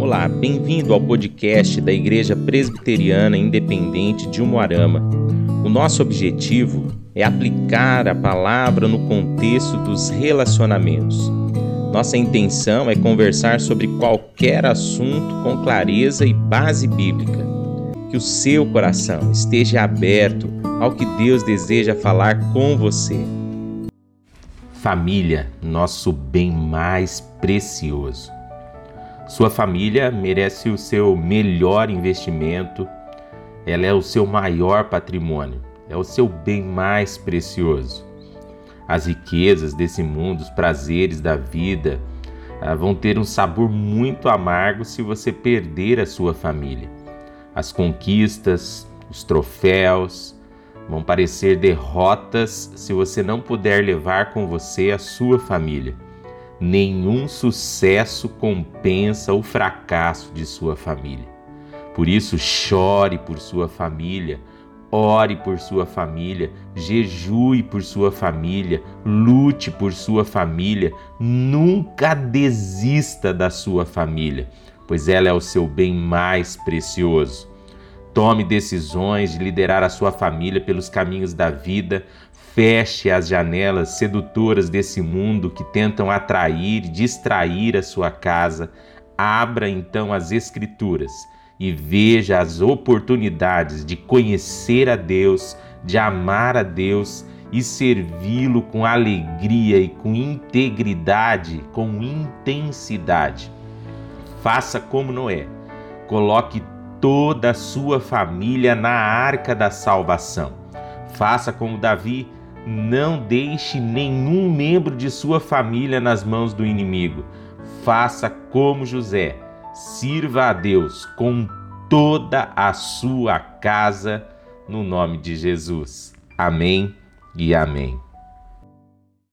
Olá, bem-vindo ao podcast da Igreja Presbiteriana Independente de Umuarama. O nosso objetivo é aplicar a palavra no contexto dos relacionamentos. Nossa intenção é conversar sobre qualquer assunto com clareza e base bíblica. Que o seu coração esteja aberto ao que Deus deseja falar com você. Família, nosso bem mais precioso. Sua família merece o seu melhor investimento, ela é o seu maior patrimônio, é o seu bem mais precioso. As riquezas desse mundo, os prazeres da vida, ah, vão ter um sabor muito amargo se você perder a sua família. As conquistas, os troféus, Vão parecer derrotas se você não puder levar com você a sua família. Nenhum sucesso compensa o fracasso de sua família. Por isso, chore por sua família, ore por sua família, jejue por sua família, lute por sua família, nunca desista da sua família, pois ela é o seu bem mais precioso. Tome decisões de liderar a sua família pelos caminhos da vida. Feche as janelas sedutoras desse mundo que tentam atrair e distrair a sua casa. Abra então as Escrituras e veja as oportunidades de conhecer a Deus, de amar a Deus e servi-lo com alegria e com integridade, com intensidade. Faça como Noé. Coloque toda a sua família na arca da salvação. Faça como Davi, não deixe nenhum membro de sua família nas mãos do inimigo. Faça como José, sirva a Deus com toda a sua casa, no nome de Jesus. Amém e amém.